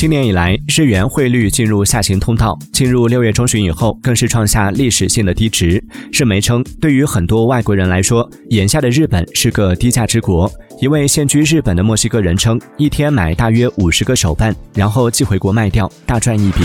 今年以来日元汇率进入下行通道。进入六月中旬以后更是创下历史性的低值。日媒称对于很多外国人来说眼下的日本是个低价之国。一位现居日本的墨西哥人称一天买大约五十个手办然后寄回国卖掉大赚一笔。